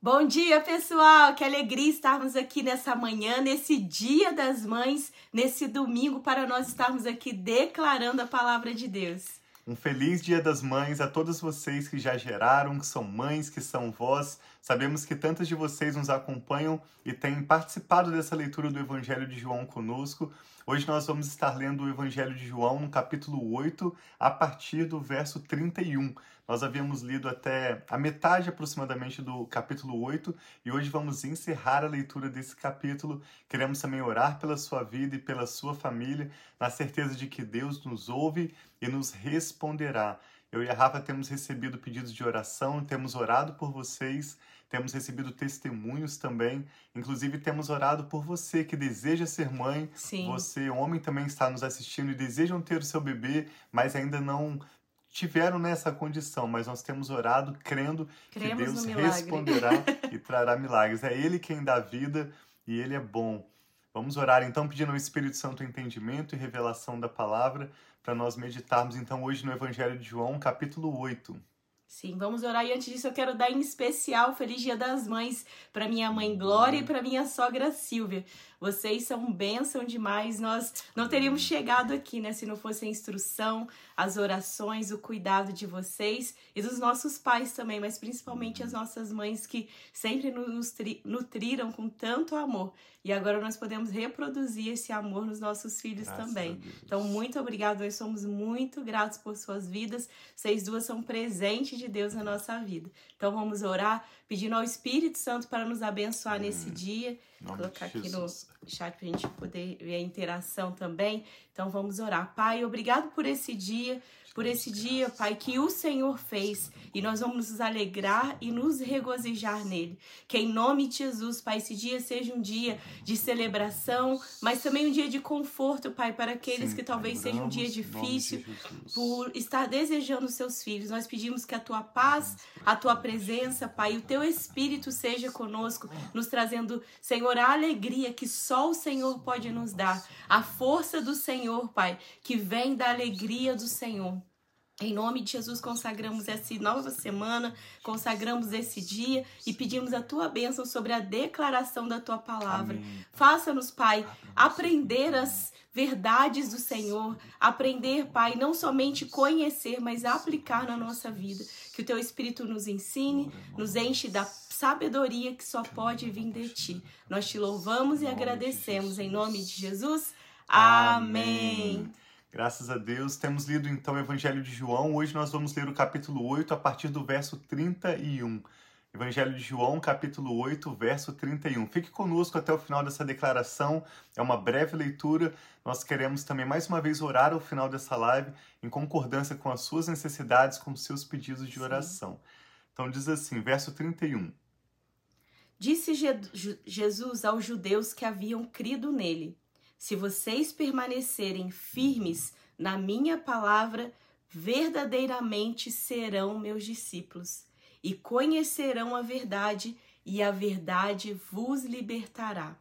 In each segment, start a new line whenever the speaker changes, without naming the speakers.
Bom dia, pessoal! Que alegria estarmos aqui nessa manhã, nesse Dia das Mães, nesse domingo, para nós estarmos aqui declarando a palavra de Deus.
Um feliz Dia das Mães a todos vocês que já geraram, que são mães, que são vós. Sabemos que tantas de vocês nos acompanham e têm participado dessa leitura do Evangelho de João conosco. Hoje nós vamos estar lendo o Evangelho de João no capítulo 8, a partir do verso 31. Nós havíamos lido até a metade aproximadamente do capítulo 8 e hoje vamos encerrar a leitura desse capítulo. Queremos também orar pela sua vida e pela sua família, na certeza de que Deus nos ouve e nos responderá. Eu e a Rafa temos recebido pedidos de oração, temos orado por vocês temos recebido testemunhos também. Inclusive, temos orado por você que deseja ser mãe.
Sim.
Você, homem, também está nos assistindo e desejam ter o seu bebê, mas ainda não tiveram nessa condição, mas nós temos orado crendo
Cremos
que Deus responderá e trará milagres. É Ele quem dá vida e Ele é bom. Vamos orar então pedindo ao Espírito Santo entendimento e revelação da palavra para nós meditarmos então hoje no Evangelho de João, capítulo 8.
Sim, vamos orar e antes disso eu quero dar em especial Feliz Dia das Mães para minha mãe Glória e para minha sogra Silvia. Vocês são bênção demais. Nós não teríamos chegado aqui, né, se não fosse a instrução, as orações, o cuidado de vocês e dos nossos pais também, mas principalmente as nossas mães que sempre nos nutriram com tanto amor. E agora nós podemos reproduzir esse amor nos nossos filhos
Graças
também. Então, muito obrigado. Nós somos muito gratos por suas vidas. Vocês duas são presente de Deus na nossa vida. Então, vamos orar, pedindo ao Espírito Santo para nos abençoar nesse dia
Em nome
colocar aqui no chat para a gente poder ver a interação também. Então vamos orar. Pai, obrigado por esse dia, por esse dia, Pai, que o Senhor fez e nós vamos nos alegrar e nos regozijar nele. Que em nome de Jesus, Pai, esse dia seja um dia de celebração, mas também um dia de conforto, Pai, para aqueles
Sim,
que talvez seja um dia difícil por estar desejando os seus filhos. Nós pedimos que a tua paz, a tua presença, Pai, o teu espírito seja conosco, nos trazendo, Senhor, a alegria que só o Senhor pode nos dar, a força do Senhor, Pai, que vem da alegria do Senhor. Em nome de Jesus, consagramos essa nova semana, consagramos esse dia e pedimos a tua bênção sobre a declaração da tua palavra. Faça-nos, Pai, aprender as verdades do Senhor, aprender, Pai, não somente conhecer, mas aplicar na nossa vida. Que o teu Espírito nos ensine, nos enche da sabedoria que só pode vir de ti. Nós te louvamos e agradecemos em nome de Jesus.
Amém.
Amém.
Graças a Deus. Temos lido então o Evangelho de João. Hoje nós vamos ler o capítulo 8 a partir do verso 31. Evangelho de João, capítulo 8, verso 31. Fique conosco até o final dessa declaração. É uma breve leitura. Nós queremos também mais uma vez orar ao final dessa live em concordância com as suas necessidades, com os seus pedidos de
Sim.
oração. Então diz assim, verso 31.
Disse Je- Jesus aos judeus que haviam crido nele: Se vocês permanecerem firmes na minha palavra, verdadeiramente serão meus discípulos e conhecerão a verdade, e a verdade vos libertará.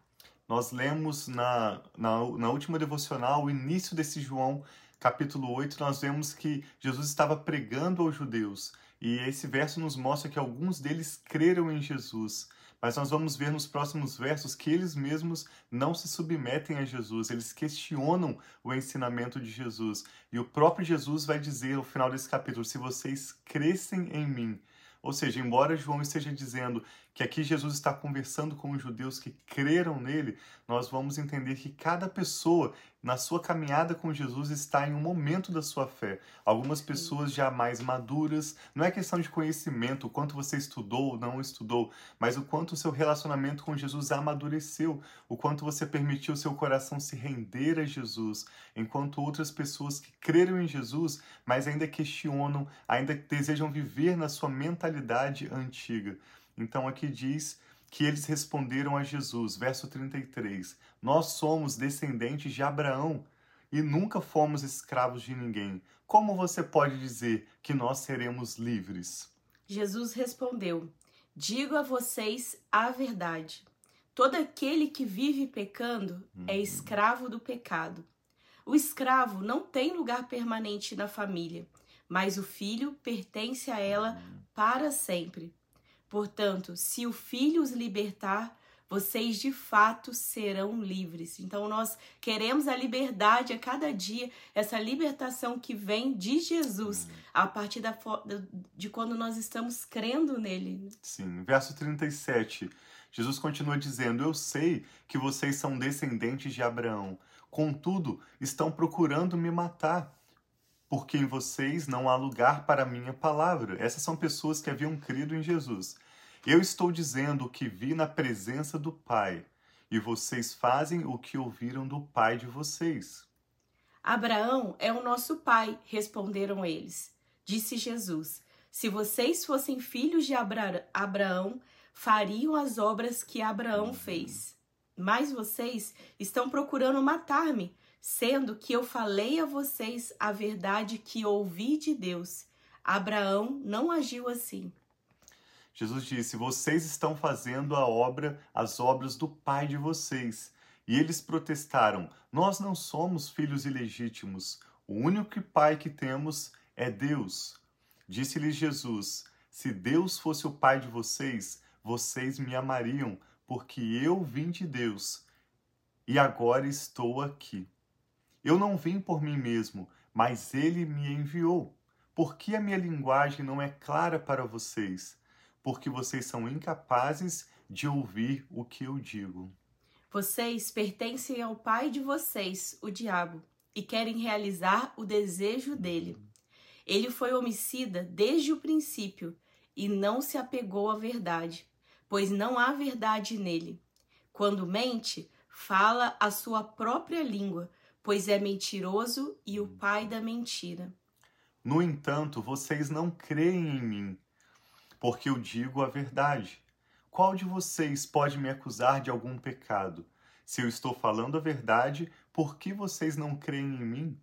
Nós lemos na, na, na última devocional, o início desse João, capítulo 8, nós vemos que Jesus estava pregando aos judeus. E esse verso nos mostra que alguns deles creram em Jesus. Mas nós vamos ver nos próximos versos que eles mesmos não se submetem a Jesus, eles questionam o ensinamento de Jesus. E o próprio Jesus vai dizer ao final desse capítulo: se vocês crescem em mim. Ou seja, embora João esteja dizendo que aqui Jesus está conversando com os judeus que creram nele, nós vamos entender que cada pessoa na sua caminhada com Jesus está em um momento da sua fé. Algumas pessoas já mais maduras, não é questão de conhecimento, o quanto você estudou ou não estudou, mas o quanto o seu relacionamento com Jesus amadureceu, o quanto você permitiu seu coração se render a Jesus, enquanto outras pessoas que creram em Jesus, mas ainda questionam, ainda desejam viver na sua mentalidade antiga. Então aqui diz que eles responderam a Jesus, verso 33: Nós somos descendentes de Abraão e nunca fomos escravos de ninguém. Como você pode dizer que nós seremos livres?
Jesus respondeu: Digo a vocês a verdade. Todo aquele que vive pecando é escravo do pecado. O escravo não tem lugar permanente na família, mas o filho pertence a ela para sempre. Portanto, se o Filho os libertar, vocês de fato serão livres. Então, nós queremos a liberdade a cada dia, essa libertação que vem de Jesus, a partir da, de quando nós estamos crendo nele.
Sim, verso 37. Jesus continua dizendo: Eu sei que vocês são descendentes de Abraão, contudo, estão procurando me matar porque em vocês não há lugar para a minha palavra. Essas são pessoas que haviam crido em Jesus. Eu estou dizendo o que vi na presença do Pai, e vocês fazem o que ouviram do Pai de vocês.
Abraão é o nosso pai, responderam eles. Disse Jesus: Se vocês fossem filhos de Abra Abraão, fariam as obras que Abraão fez. Mas vocês estão procurando matar-me, sendo que eu falei a vocês a verdade que ouvi de Deus. Abraão não agiu assim.
Jesus disse: Vocês estão fazendo a obra, as obras do pai de vocês. E eles protestaram: Nós não somos filhos ilegítimos. O único pai que temos é Deus. Disse-lhes Jesus: Se Deus fosse o pai de vocês, vocês me amariam, porque eu vim de Deus e agora estou aqui. Eu não vim por mim mesmo, mas ele me enviou. Por que a minha linguagem não é clara para vocês? porque vocês são incapazes de ouvir o que eu digo.
Vocês pertencem ao pai de vocês, o diabo, e querem realizar o desejo dele. Ele foi homicida desde o princípio e não se apegou à verdade, pois não há verdade nele. Quando mente, fala a sua própria língua, pois é mentiroso e o pai da mentira.
No entanto, vocês não creem em mim porque eu digo a verdade. Qual de vocês pode me acusar de algum pecado? Se eu estou falando a verdade, por que vocês não creem em mim?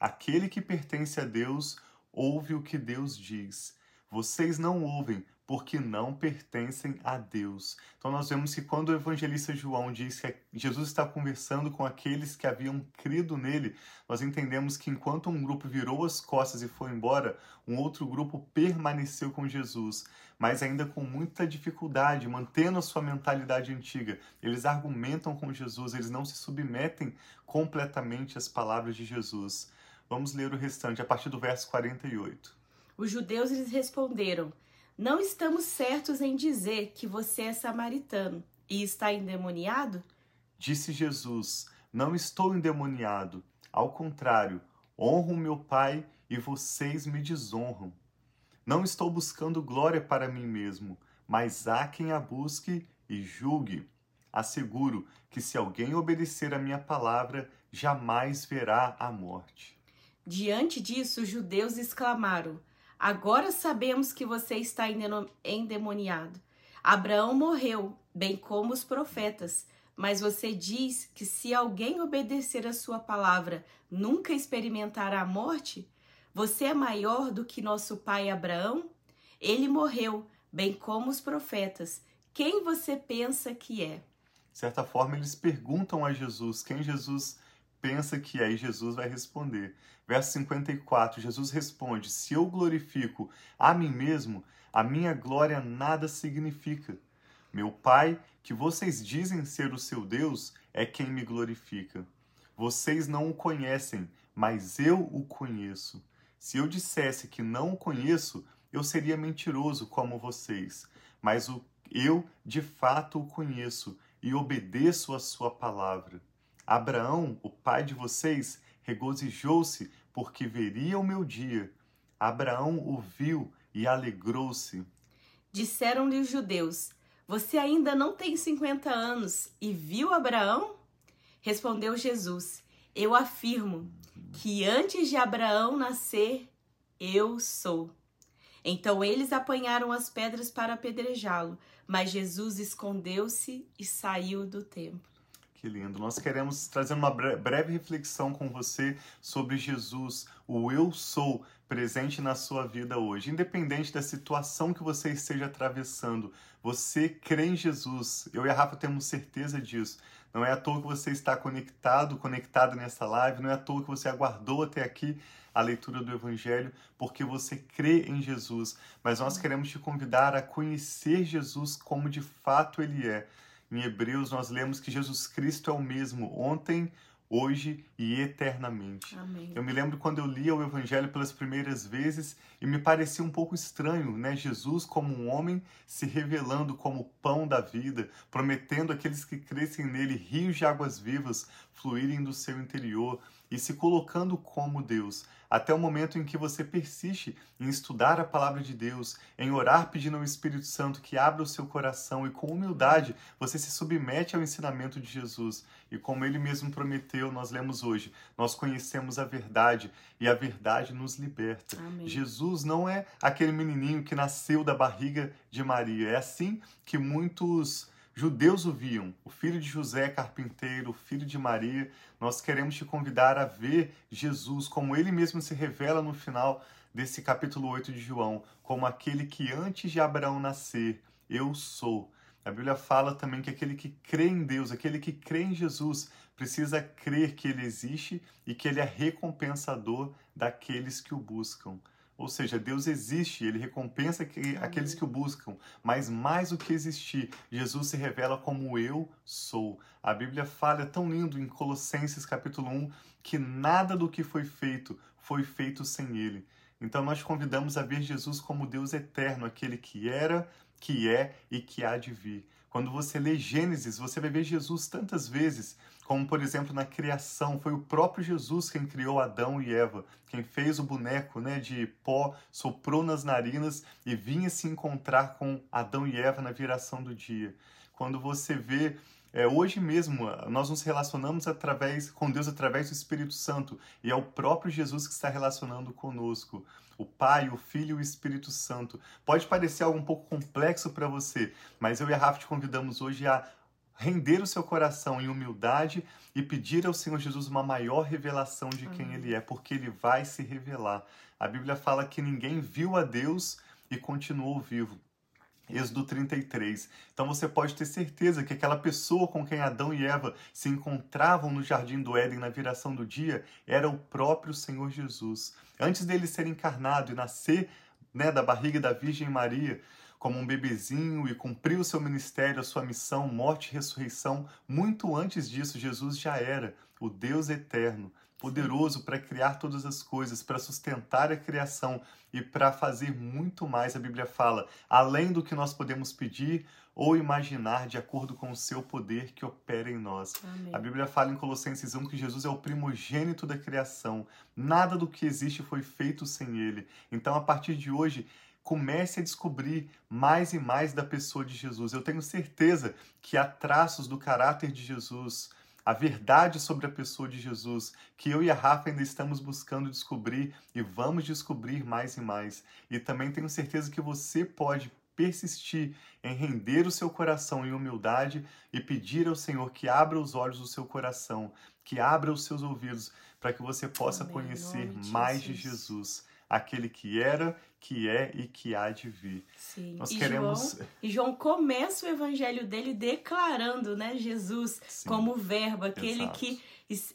Aquele que pertence a Deus ouve o que Deus diz. Vocês não ouvem, porque não pertencem a Deus. Então nós vemos que quando o evangelista João diz que Jesus está conversando com aqueles que haviam crido nele, nós entendemos que enquanto um grupo virou as costas e foi embora, um outro grupo permaneceu com Jesus, mas ainda com muita dificuldade, mantendo a sua mentalidade antiga. Eles argumentam com Jesus, eles não se submetem completamente às palavras de Jesus. Vamos ler o restante a partir do verso 48.
Os judeus lhes responderam: não estamos certos em dizer que você é samaritano e está endemoniado?
Disse Jesus: Não estou endemoniado. Ao contrário, honro meu Pai e vocês me desonram. Não estou buscando glória para mim mesmo, mas há quem a busque e julgue. Asseguro que se alguém obedecer a minha palavra, jamais verá a morte.
Diante disso, os judeus exclamaram: Agora sabemos que você está endemoniado. Abraão morreu, bem como os profetas. Mas você diz que se alguém obedecer a sua palavra, nunca experimentará a morte? Você é maior do que nosso pai Abraão? Ele morreu, bem como os profetas. Quem você pensa que é?
De certa forma, eles perguntam a Jesus quem Jesus pensa que e Jesus vai responder. Verso 54, Jesus responde: Se eu glorifico a mim mesmo, a minha glória nada significa. Meu Pai, que vocês dizem ser o seu Deus, é quem me glorifica. Vocês não o conhecem, mas eu o conheço. Se eu dissesse que não o conheço, eu seria mentiroso como vocês. Mas o, eu de fato o conheço e obedeço a sua palavra. Abraão, o pai de vocês, regozijou-se porque veria o meu dia. Abraão o viu e alegrou-se.
Disseram-lhe os judeus: Você ainda não tem cinquenta anos e viu Abraão? Respondeu Jesus: Eu afirmo que antes de Abraão nascer, eu sou. Então eles apanharam as pedras para apedrejá-lo, mas Jesus escondeu-se e saiu do templo.
Que lindo. Nós queremos trazer uma breve reflexão com você sobre Jesus, o eu sou presente na sua vida hoje. Independente da situação que você esteja atravessando, você crê em Jesus. Eu e a Rafa temos certeza disso. Não é à toa que você está conectado, conectada nessa live, não é à toa que você aguardou até aqui a leitura do Evangelho, porque você crê em Jesus. Mas nós queremos te convidar a conhecer Jesus como de fato ele é. Em Hebreus, nós lemos que Jesus Cristo é o mesmo ontem, hoje e eternamente.
Amém.
Eu me lembro quando eu lia o Evangelho pelas primeiras vezes e me parecia um pouco estranho, né? Jesus como um homem se revelando como pão da vida, prometendo àqueles que crescem nele rios de águas vivas fluírem do seu interior e se colocando como Deus, até o momento em que você persiste em estudar a palavra de Deus, em orar pedindo ao Espírito Santo que abra o seu coração e com humildade você se submete ao ensinamento de Jesus. E como ele mesmo prometeu, nós lemos hoje, nós conhecemos a verdade e a verdade nos liberta.
Amém.
Jesus não é aquele menininho que nasceu da barriga de Maria. É assim que muitos judeus o viam. O filho de José, carpinteiro, o filho de Maria. Nós queremos te convidar a ver Jesus como ele mesmo se revela no final desse capítulo 8 de João, como aquele que antes de Abraão nascer, eu sou. A Bíblia fala também que aquele que crê em Deus, aquele que crê em Jesus, precisa crer que ele existe e que ele é recompensador daqueles que o buscam. Ou seja, Deus existe, ele recompensa que, aqueles que o buscam, mas mais do que existir, Jesus se revela como eu sou. A Bíblia fala é tão lindo em Colossenses capítulo 1 que nada do que foi feito foi feito sem ele. Então nós convidamos a ver Jesus como Deus eterno, aquele que era, que é e que há de vir. Quando você lê Gênesis, você vai ver Jesus tantas vezes como por exemplo na criação, foi o próprio Jesus quem criou Adão e Eva, quem fez o boneco né, de pó, soprou nas narinas e vinha se encontrar com Adão e Eva na viração do dia. Quando você vê é, hoje mesmo, nós nos relacionamos através com Deus através do Espírito Santo e é o próprio Jesus que está relacionando conosco. O Pai, o Filho e o Espírito Santo. Pode parecer algo um pouco complexo para você, mas eu e a Rafa te convidamos hoje a render o seu coração em humildade e pedir ao Senhor Jesus uma maior revelação de quem Ele é, porque Ele vai se revelar. A Bíblia fala que ninguém viu a Deus e continuou vivo. Êxodo 33. Então você pode ter certeza que aquela pessoa com quem Adão e Eva se encontravam no jardim do Éden na viração do dia era o próprio Senhor Jesus. Antes dele ser encarnado e nascer né, da barriga da Virgem Maria, como um bebezinho e cumpriu o seu ministério, a sua missão, morte e ressurreição. Muito antes disso, Jesus já era o Deus eterno, poderoso para criar todas as coisas, para sustentar a criação e para fazer muito mais, a Bíblia fala, além do que nós podemos pedir ou imaginar de acordo com o seu poder que opera em nós.
Amém.
A Bíblia fala em Colossenses 1 que Jesus é o primogênito da criação. Nada do que existe foi feito sem ele. Então, a partir de hoje, comece a descobrir mais e mais da pessoa de Jesus. Eu tenho certeza que há traços do caráter de Jesus, a verdade sobre a pessoa de Jesus, que eu e a Rafa ainda estamos buscando descobrir e vamos descobrir mais e mais. E também tenho certeza que você pode persistir em render o seu coração em humildade e pedir ao Senhor que abra os olhos do seu coração, que abra os seus ouvidos, para que você possa
Amém.
conhecer mais de
Jesus.
Jesus, aquele que era, que é e que há de vir.
Sim.
Nós
e
queremos.
João, e João começa o evangelho dele declarando, né, Jesus
Sim,
como verbo, aquele
exato.
que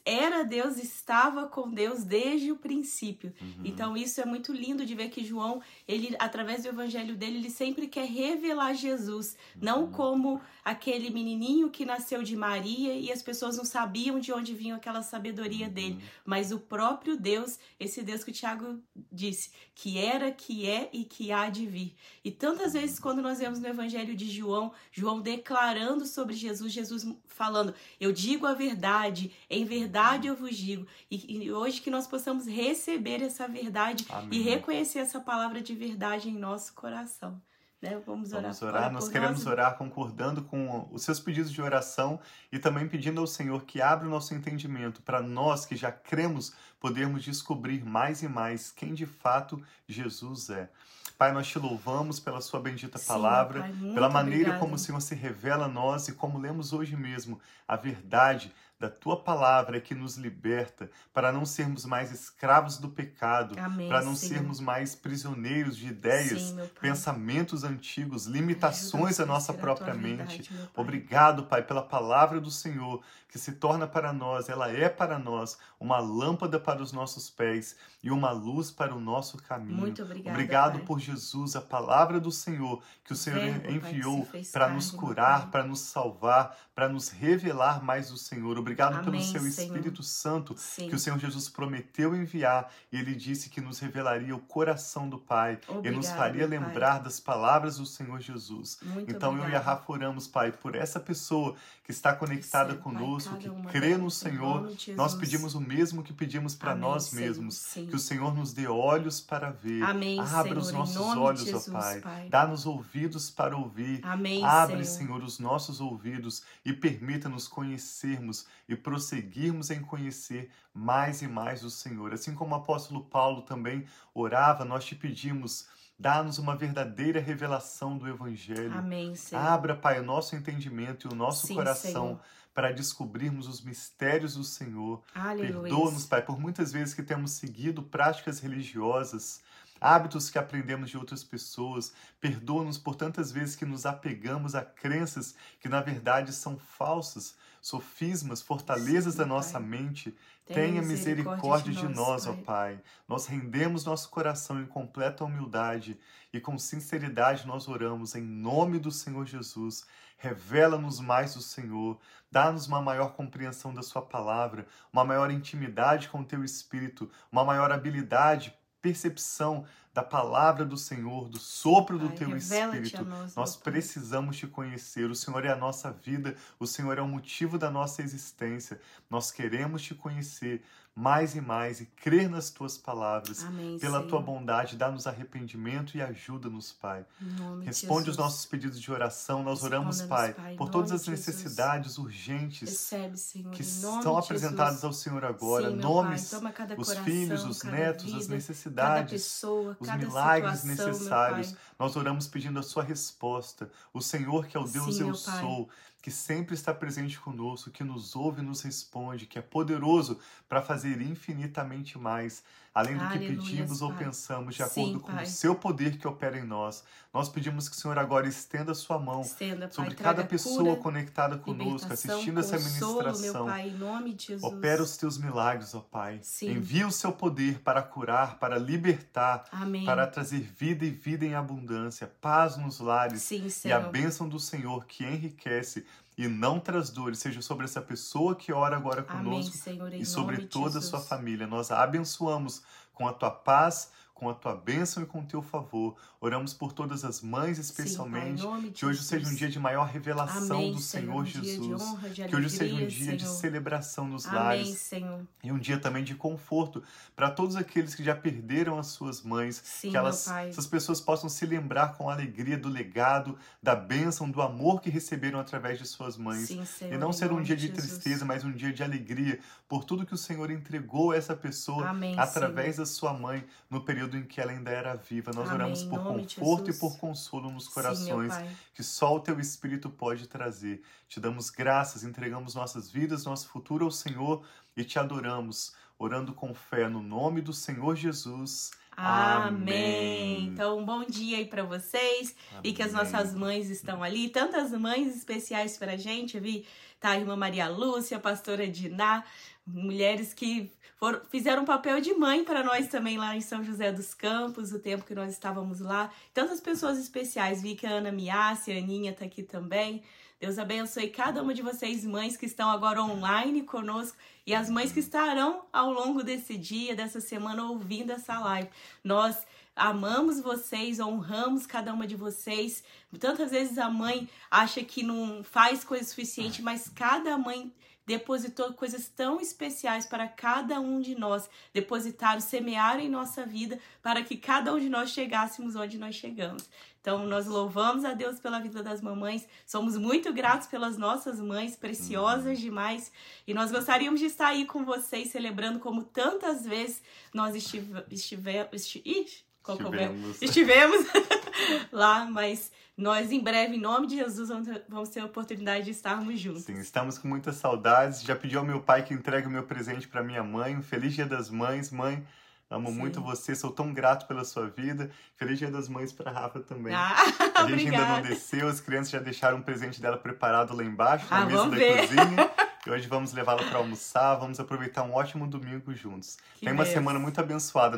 era Deus, estava com Deus desde o princípio.
Uhum.
Então isso é muito lindo de ver que João, ele através do evangelho dele, ele sempre quer revelar Jesus, não
Uhum.
como aquele menininho que nasceu de Maria e as pessoas não sabiam de onde vinha aquela sabedoria dele, mas o próprio Deus, esse Deus que o Tiago disse, que era, que é e que há de vir. E tantas vezes quando nós vemos no evangelho de João, João declarando sobre Jesus, Jesus falando: "Eu digo a verdade, em verdade eu vos digo". E, e hoje que nós possamos receber essa verdade
Amém.
e reconhecer essa palavra de verdade em nosso coração. Né? Vamos orar.
Vamos orar,
Ora
nós queremos
nós.
orar concordando com os seus pedidos de oração e também pedindo ao Senhor que abra o nosso entendimento para nós que já cremos podermos descobrir mais e mais quem de fato Jesus é. Pai, nós te louvamos pela sua bendita
Sim,
palavra,
Pai,
pela maneira
obrigada.
como o Senhor se revela a nós e como lemos hoje mesmo a verdade da tua palavra que nos liberta para não sermos mais escravos do pecado,
Amém,
para não
Senhor.
sermos mais prisioneiros de ideias,
Sim,
pensamentos antigos, limitações da nossa própria mente.
verdade, meu Pai.
Obrigado, Pai, pela palavra do Senhor, que se torna para nós, ela é para nós uma lâmpada para os nossos pés e uma luz para o nosso caminho.
Muito obrigada,
Obrigado
Pai.
por Jesus, a palavra do Senhor, que o Senhor
Verbo,
enviou
se
para nos curar, para nos salvar, para nos revelar mais do Senhor. Obrigado pelo
Amém,
seu
Senhor.
Espírito Santo,
Sim.
que o Senhor Jesus prometeu enviar, e ele disse que nos revelaria o coração do Pai e nos faria
meu Pai.
lembrar das palavras do Senhor Jesus.
Muito
Então eu e a. Rafa oramos, Pai, por essa pessoa que está conectada conosco,
cada
que crê no Senhor. Nós pedimos o mesmo que pedimos para nós mesmos.
Sim.
Que o Senhor nos dê olhos para ver.
Amém,
Abra
Senhor,
os nossos olhos,
Jesus,
ó Pai.
Pai.
Dá-nos ouvidos para ouvir.
Amém,
Abre,
Senhor.
Senhor, os nossos ouvidos e permita-nos conhecermos e prosseguirmos em conhecer mais e mais o Senhor. Assim como o apóstolo Paulo também orava, nós te pedimos, dá-nos uma verdadeira revelação do Evangelho.
Amém, Senhor.
Abra, Pai, o nosso entendimento e o nosso
Sim,
coração
Senhor.
Para descobrirmos os mistérios do Senhor. Perdoa-nos, Pai, por muitas vezes que temos seguido práticas religiosas, hábitos que aprendemos de outras pessoas. Perdoa-nos por tantas vezes que nos apegamos a crenças que na verdade são falsas, sofismas, fortalezas
Sim,
da nossa
Pai.
mente.
Tenha misericórdia de nós,
ó
Pai.
Pai. Nós rendemos nosso coração em completa humildade e com sinceridade nós oramos em nome do Senhor Jesus. Revela-nos mais o Senhor, dá-nos uma maior compreensão da Sua palavra, uma maior intimidade com o Teu Espírito, uma maior habilidade, percepção da palavra do Senhor, do sopro do
Pai,
Teu Espírito.
nós,
Nós precisamos te conhecer. O Senhor é a nossa vida, o Senhor é o motivo da nossa existência. Nós queremos te conhecer mais e mais e crer nas tuas palavras.
Amém,
Pela
Senhor.
tua bondade, dá-nos arrependimento e ajuda-nos, Pai. Responde os nossos pedidos de oração. Nós oramos, Pai,
Pai,
por todas as
de Jesus.
necessidades urgentes
Recebe, Senhor,
que estão apresentadas ao Senhor agora.
Sim,
Nomes,
Pai,
os
coração,
filhos, os netos, as
vida, Cada
necessidades
pessoa,
os
cada
milagres
situação,
necessários. Nós oramos pedindo a sua resposta. O Senhor, que é o Deus
Sim,
eu sou, que sempre está presente conosco, que nos ouve e nos responde, que é poderoso para fazer infinitamente mais, além do que
Aleluias,
pedimos ou
Pai.
pensamos, de
Sim,
acordo com
Pai.
o seu poder que opera em nós. Nós pedimos que o Senhor agora estenda a sua mão
Estenda, Pai,
sobre
traga
cada pessoa
cura,
conectada conosco, assistindo essa
consolo, meu
ministração.
Pai, em nome de Jesus.
Opera os teus milagres, ó Pai.
Sim.
Envia o seu poder para curar, para libertar,
Amém.
para trazer vida e vida em abundância, paz nos lares
Sim,
e a bênção do Senhor que enriquece e não traz dores, seja sobre essa pessoa que ora agora
Amém,
conosco
Senhor, em
e sobre toda a sua família. Nós a abençoamos com a tua paz, com a tua bênção e com o teu favor. Oramos por todas as mães, especialmente.
Sim, Pai, de
que hoje
Jesus.
seja um dia de maior revelação
Amém,
do Senhor,
um dia de
Jesus.
honra, de
que hoje seja um
alegria,
dia de
Senhor.
celebração nos
Amém,
lares
Senhor.
e um dia também de conforto para todos aqueles que já perderam as suas mães,
Sim,
que elas, essas pessoas possam se lembrar com alegria do legado, da bênção, do amor que receberam através de suas mães.
Sim, Senhor,
e não ser um dia de
Jesus.
tristeza, mas um dia de alegria por tudo que o Senhor entregou a essa pessoa
Amém,
através da sua mãe no período em que ela ainda era viva. Nós
Amém,
oramos por conforto e por consolo nos
Sim,
corações
Pai.
que só o teu Espírito pode trazer. Te damos graças, entregamos nossas vidas, nosso futuro ao Senhor e te adoramos, orando com fé no nome do Senhor Jesus.
Amém.
Amém.
Então, um bom dia aí pra vocês. E que as
Amém.
nossas mães estão ali, tantas mães especiais pra gente, eu vi, tá a irmã Maria Lúcia, a pastora Diná, mulheres que foram, fizeram um papel de mãe para nós também lá em São José dos Campos, o tempo que nós estávamos lá. Tantas pessoas especiais, vi que a Ana Miassi, a Aninha tá aqui também. Deus abençoe cada uma de vocês, mães que estão agora online conosco e as mães que estarão ao longo desse dia, dessa semana, ouvindo essa live. Nós amamos vocês, honramos cada uma de vocês. Tantas vezes a mãe acha que não faz coisa suficiente, mas cada mãe depositou coisas tão especiais para cada um de nós, depositaram, semearam em nossa vida para que cada um de nós chegássemos onde nós chegamos. Então, nós louvamos a Deus pela vida das mamães, somos muito gratos pelas nossas mães, preciosas demais, e nós gostaríamos de estar aí com vocês, celebrando como tantas vezes nós estive, estivemos. Estive, qual
Estivemos.
Estivemos lá, mas nós em breve, em nome de Jesus, vamos ter, vamos ter a oportunidade de estarmos juntos.
Sim, estamos com muitas saudades. Já pedi ao meu pai que entregue o meu presente para minha mãe. Um feliz Dia das Mães, mãe. Amo
Sim.
muito você, sou tão grato pela sua vida. Feliz Dia das Mães para Rafa também.
Ah,
a gente ainda não
obrigada.
desceu, as crianças já deixaram o presente dela preparado lá embaixo, na
Ah,
mesa
vamos
da
ver.
cozinha. E hoje vamos levá-la para almoçar, vamos aproveitar um ótimo domingo juntos.
Que
Tem uma semana muito abençoada